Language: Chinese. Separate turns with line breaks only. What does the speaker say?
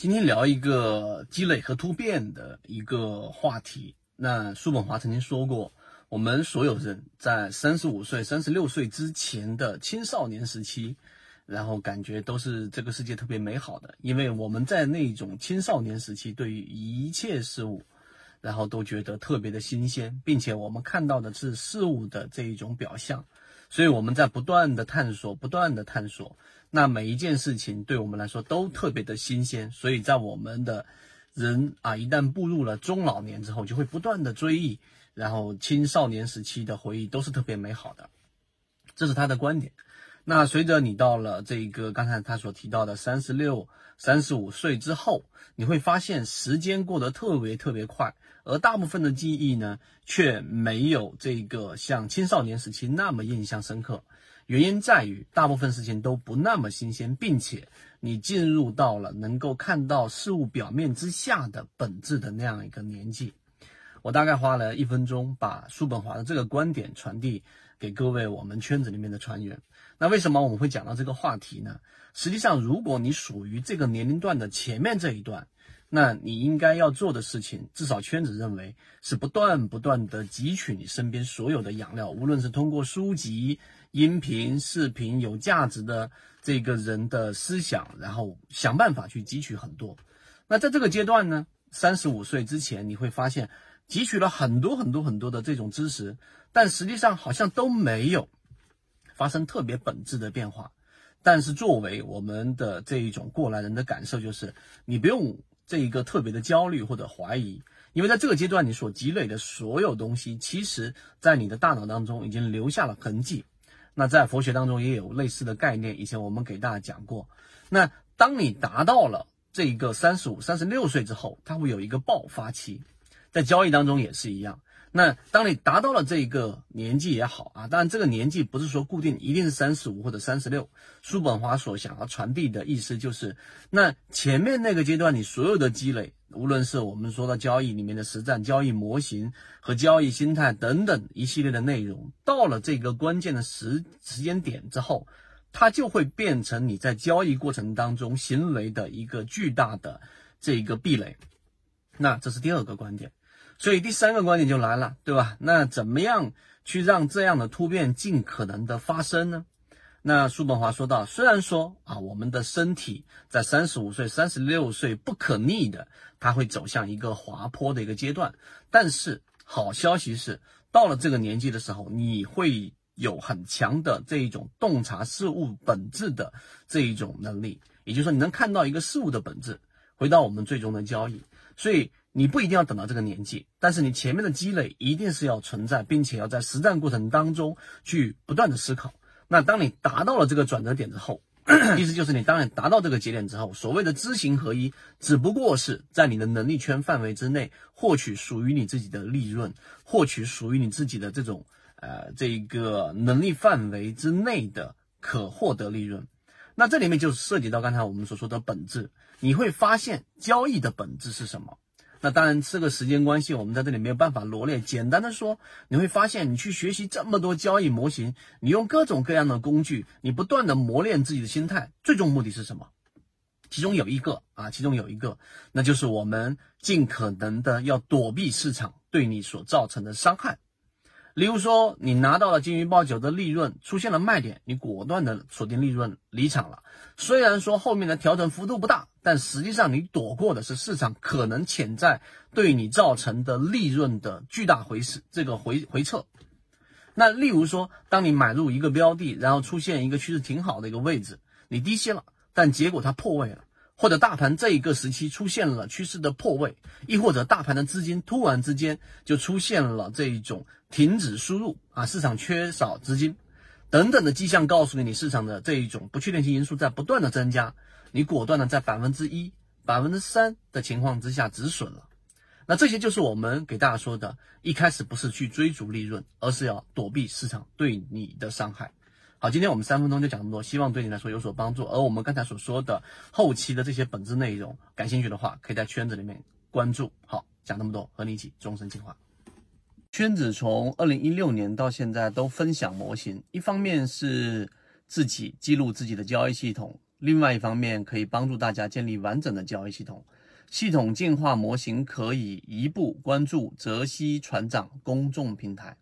今天聊一个积累和突变的一个话题。那叔本华曾经说过，我们所有人在三十五岁、三十六岁之前的青少年时期，然后感觉都是这个世界特别美好的，因为我们在那种青少年时期，对于一切事物，然后都觉得特别的新鲜，并且我们看到的是事物的这一种表象，所以我们在不断的探索，不断的探索。那每一件事情对我们来说都特别的新鲜，所以在我们的人啊，一旦步入了中老年之后，就会不断的追忆，然后青少年时期的回忆都是特别美好的，这是他的观点。那随着你到了这个刚才他所提到的三十六、三十五岁之后，你会发现时间过得特别特别快，而大部分的记忆呢，却没有这个像青少年时期那么印象深刻。原因在于，大部分事情都不那么新鲜，并且你进入到了能够看到事物表面之下的本质的那样一个年纪。我大概花了一分钟，把叔本华的这个观点传递给各位我们圈子里面的船员。那为什么我们会讲到这个话题呢？实际上，如果你属于这个年龄段的前面这一段，那你应该要做的事情，至少圈子认为是不断不断的汲取你身边所有的养料，无论是通过书籍。音频、视频有价值的这个人的思想，然后想办法去汲取很多。那在这个阶段呢，三十五岁之前，你会发现汲取了很多很多很多的这种知识，但实际上好像都没有发生特别本质的变化。但是作为我们的这一种过来人的感受，就是你不用这一个特别的焦虑或者怀疑，因为在这个阶段你所积累的所有东西，其实在你的大脑当中已经留下了痕迹。那在佛学当中也有类似的概念，以前我们给大家讲过。那当你达到了这一个三十五、三十六岁之后，它会有一个爆发期，在交易当中也是一样。那当你达到了这个年纪也好啊，当然这个年纪不是说固定一定是三十五或者三十六。叔本华所想要传递的意思就是，那前面那个阶段你所有的积累。无论是我们说到交易里面的实战交易模型和交易心态等等一系列的内容，到了这个关键的时时间点之后，它就会变成你在交易过程当中行为的一个巨大的这个壁垒。那这是第二个观点，所以第三个观点就来了，对吧？那怎么样去让这样的突变尽可能的发生呢？那叔本华说到，虽然说啊，我们的身体在三十五岁、三十六岁不可逆的，它会走向一个滑坡的一个阶段，但是好消息是，到了这个年纪的时候，你会有很强的这一种洞察事物本质的这一种能力，也就是说，你能看到一个事物的本质。回到我们最终的交易，所以你不一定要等到这个年纪，但是你前面的积累一定是要存在，并且要在实战过程当中去不断的思考。那当你达到了这个转折点之后，意思就是你当你达到这个节点之后，所谓的知行合一，只不过是在你的能力圈范围之内获取属于你自己的利润，获取属于你自己的这种呃这个能力范围之内的可获得利润。那这里面就涉及到刚才我们所说的本质，你会发现交易的本质是什么？那当然，这个时间关系，我们在这里没有办法罗列。简单的说，你会发现，你去学习这么多交易模型，你用各种各样的工具，你不断的磨练自己的心态，最终目的是什么？其中有一个啊，其中有一个，那就是我们尽可能的要躲避市场对你所造成的伤害。例如说，你拿到了金鱼报酒的利润，出现了卖点，你果断的锁定利润离场了。虽然说后面的调整幅度不大，但实际上你躲过的是市场可能潜在对你造成的利润的巨大回势，这个回回撤。那例如说，当你买入一个标的，然后出现一个趋势挺好的一个位置，你低吸了，但结果它破位了。或者大盘这一个时期出现了趋势的破位，亦或者大盘的资金突然之间就出现了这一种停止输入啊，市场缺少资金等等的迹象，告诉你你市场的这一种不确定性因素在不断的增加，你果断的在百分之一、百分之三的情况之下止损了。那这些就是我们给大家说的，一开始不是去追逐利润，而是要躲避市场对你的伤害。好，今天我们三分钟就讲这么多，希望对你来说有所帮助。而我们刚才所说的后期的这些本质内容，感兴趣的话，可以在圈子里面关注。好，讲那么多，和你一起终身进化。圈子从二零一六年到现在都分享模型，一方面是自己记录自己的交易系统，另外一方面可以帮助大家建立完整的交易系统。系统进化模型可以一步关注泽西船长公众平台。